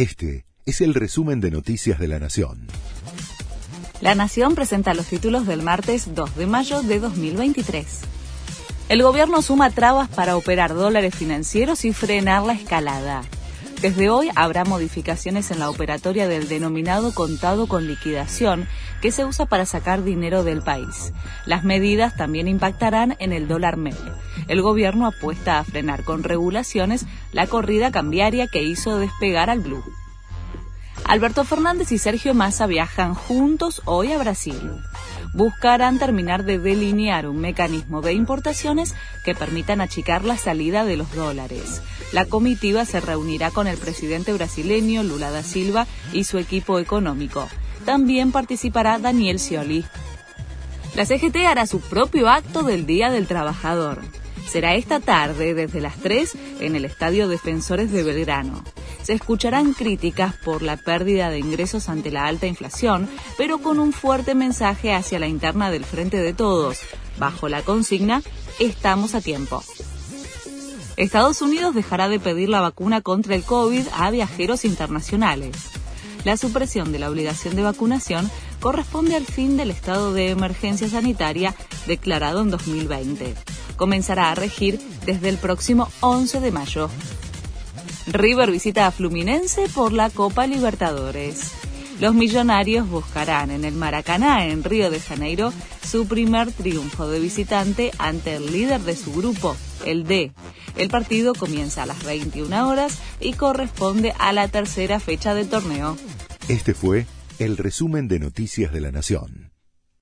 Este es el resumen de Noticias de la Nación. La Nación presenta los títulos del martes 2 de mayo de 2023. El gobierno suma trabas para operar dólares financieros y frenar la escalada. Desde hoy habrá modificaciones en la operatoria del denominado contado con liquidación, que se usa para sacar dinero del país. Las medidas también impactarán en el dólar MEP. El gobierno apuesta a frenar con regulaciones la corrida cambiaria que hizo despegar al blue. Alberto Fernández y Sergio Massa viajan juntos hoy a Brasil buscarán terminar de delinear un mecanismo de importaciones que permitan achicar la salida de los dólares. La comitiva se reunirá con el presidente brasileño Lula da Silva y su equipo económico. También participará Daniel Scioli. La CGT hará su propio acto del Día del Trabajador. Será esta tarde desde las 3 en el Estadio Defensores de Belgrano se escucharán críticas por la pérdida de ingresos ante la alta inflación, pero con un fuerte mensaje hacia la interna del Frente de Todos, bajo la consigna Estamos a tiempo. Estados Unidos dejará de pedir la vacuna contra el COVID a viajeros internacionales. La supresión de la obligación de vacunación corresponde al fin del estado de emergencia sanitaria declarado en 2020. Comenzará a regir desde el próximo 11 de mayo. River visita a Fluminense por la Copa Libertadores. Los millonarios buscarán en el Maracaná, en Río de Janeiro, su primer triunfo de visitante ante el líder de su grupo, el D. El partido comienza a las 21 horas y corresponde a la tercera fecha del torneo. Este fue el resumen de Noticias de la Nación.